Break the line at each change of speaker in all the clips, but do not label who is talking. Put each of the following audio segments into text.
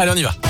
Allez, on y va.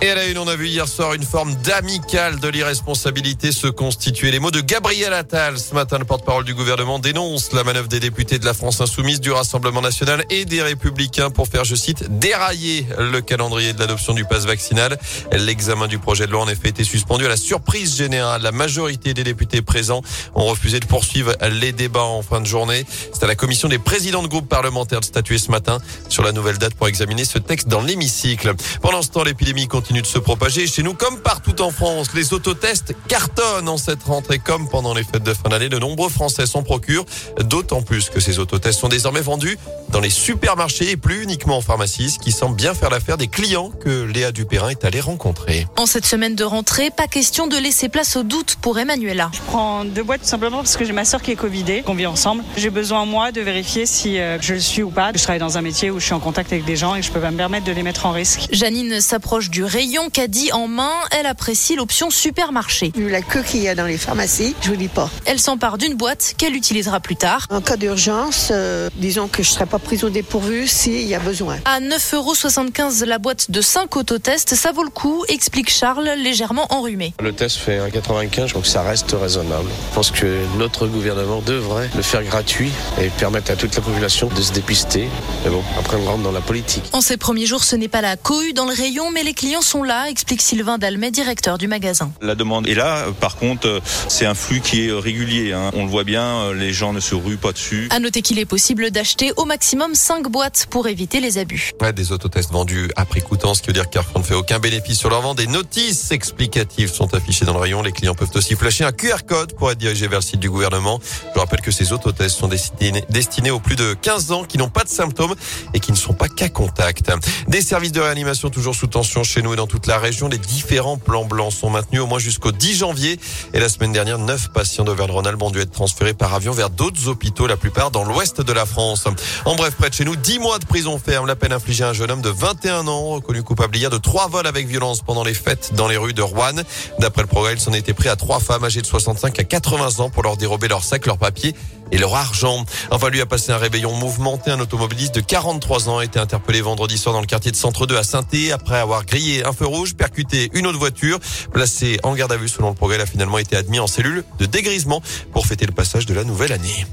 Et à la une, on a vu hier soir une forme d'amicale de l'irresponsabilité se constituer. Les mots de Gabriel Attal, ce matin, le porte-parole du gouvernement, dénonce la manœuvre des députés de la France insoumise, du Rassemblement national et des Républicains pour faire, je cite, dérailler le calendrier de l'adoption du passe vaccinal. L'examen du projet de loi, en effet, été suspendu à la surprise générale. La majorité des députés présents ont refusé de poursuivre les débats en fin de journée. C'est à la commission des présidents de groupes parlementaires de statuer ce matin sur la nouvelle date pour examiner ce texte dans l'hémicycle. Pendant ce temps, l'épidémie continue continue de se propager chez nous comme partout en France. Les autotests cartonnent en cette rentrée comme pendant les fêtes de fin d'année. De nombreux Français s'en procurent, d'autant plus que ces autotests sont désormais vendus dans les supermarchés et plus uniquement en pharmacie, ce qui semble bien faire l'affaire des clients que Léa Dupérin est allée rencontrer.
En cette semaine de rentrée, pas question de laisser place au doute pour Emmanuela.
Je prends deux boîtes tout simplement parce que j'ai ma soeur qui est Covidée, qu'on vit ensemble. J'ai besoin moi de vérifier si euh, je le suis ou pas. Je travaille dans un métier où je suis en contact avec des gens et je peux pas me permettre de les mettre en risque.
Janine s'approche du rayon caddie en main. Elle apprécie l'option supermarché.
Vu la queue qu'il y a dans les pharmacies, je vous dis pas.
Elle s'empare d'une boîte qu'elle utilisera plus tard.
En cas d'urgence, euh, disons que je ne serai pas prise au dépourvu s'il y a besoin.
À 9,75 euros la boîte de 5 autotests, ça vaut le coup, explique Charles, légèrement enrhumé.
Le test fait 1,95, donc ça reste raisonnable. Je pense que notre gouvernement devrait le faire gratuit et permettre à toute la population de se dépister. Mais bon, après on rentre dans la politique.
En ces premiers jours, ce n'est pas la cohue dans le rayon, mais les clients sont là explique Sylvain Dalmet, directeur du magasin.
La demande est là. Par contre, c'est un flux qui est régulier. Hein. On le voit bien, les gens ne se ruent pas dessus.
À noter qu'il est possible d'acheter au maximum 5 boîtes pour éviter les abus.
Ouais, des autotests vendus à prix coûtant, ce qui veut dire que Carrefour ne fait aucun bénéfice sur leur vente. Des notices explicatives sont affichées dans le rayon. Les clients peuvent aussi flasher un QR code pour être dirigés vers le site du gouvernement. Je rappelle que ces autotests sont destinés, destinés aux plus de 15 ans qui n'ont pas de symptômes et qui ne sont pas qu'à contact. Des services de réanimation toujours sous tension chez nous dans toute la région. Les différents plans blancs sont maintenus au moins jusqu'au 10 janvier. Et la semaine dernière, neuf patients d'Auvergne-Rhône-Alpes ont dû être transférés par avion vers d'autres hôpitaux, la plupart dans l'ouest de la France. En bref, près de chez nous, 10 mois de prison ferme. La peine infligée à un jeune homme de 21 ans, reconnu coupable hier de trois vols avec violence pendant les fêtes dans les rues de Rouen. D'après le progrès, il s'en était pris à trois femmes âgées de 65 à 80 ans pour leur dérober leurs sacs, leurs papiers et leur argent. Enfin, lui a passé un réveillon mouvementé. Un automobiliste de 43 ans a été interpellé vendredi soir dans le quartier de Centre 2 à saint après avoir grillé un feu rouge, percuté une autre voiture. Placé en garde à vue selon le progrès, a finalement été admis en cellule de dégrisement pour fêter le passage de la nouvelle année.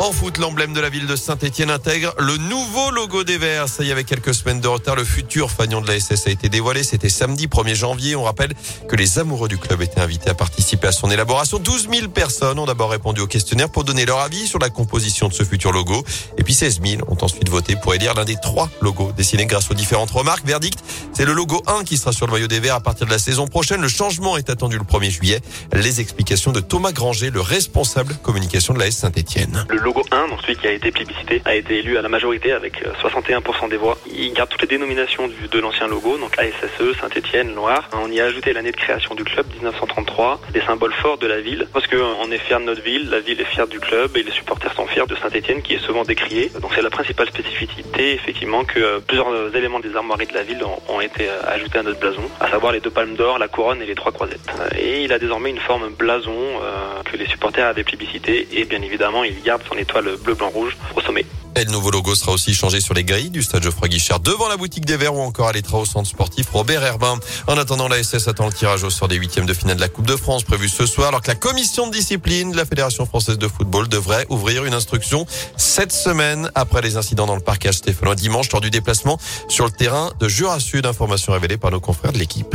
En foot, l'emblème de la ville de Saint-Etienne intègre le nouveau logo des Verts. Ça y avait quelques semaines de retard. Le futur fanion de la SS a été dévoilé. C'était samedi 1er janvier. On rappelle que les amoureux du club étaient invités à participer à son élaboration. 12 000 personnes ont d'abord répondu au questionnaire pour donner leur avis sur la composition de ce futur logo. Et puis 16 000 ont ensuite voté pour élire l'un des trois logos dessinés grâce aux différentes remarques. Verdict, c'est le logo 1 qui sera sur le maillot des Verts à partir de la saison prochaine. Le changement est attendu le 1er juillet. Les explications de Thomas Granger, le responsable communication de la S Saint-Etienne
logo 1, donc celui qui a été plébiscité, a été élu à la majorité avec 61% euh, des voix. Il garde toutes les dénominations de l'ancien logo, donc ASSE, Saint-Etienne, Loire. On y a ajouté l'année de création du club, 1933, des symboles forts de la ville, parce qu'on est fier de notre ville, la ville est fière du club et les supporters sont fiers de Saint-Etienne qui est souvent décrié. Donc c'est la principale spécificité, effectivement, que euh, plusieurs éléments des armoiries de la ville ont, été euh, ajoutés à notre blason, à savoir les deux palmes d'or, la couronne et les trois croisettes. Et il a désormais une forme blason que les supporters avaient plébiscité et bien évidemment il garde son étoile bleu, blanc, rouge au sommet.
Et le nouveau logo sera aussi changé sur les grilles du stade Geoffroy Guichard devant la boutique des Verts ou encore à l'étra au centre sportif Robert Herbin. En attendant, la SS attend le tirage au sort des huitièmes de finale de la Coupe de France prévu ce soir alors que la commission de discipline de la Fédération française de football devrait ouvrir une instruction cette semaine après les incidents dans le parcage stéphanois dimanche lors du déplacement sur le terrain de Jura Sud. Information révélée par nos confrères de l'équipe.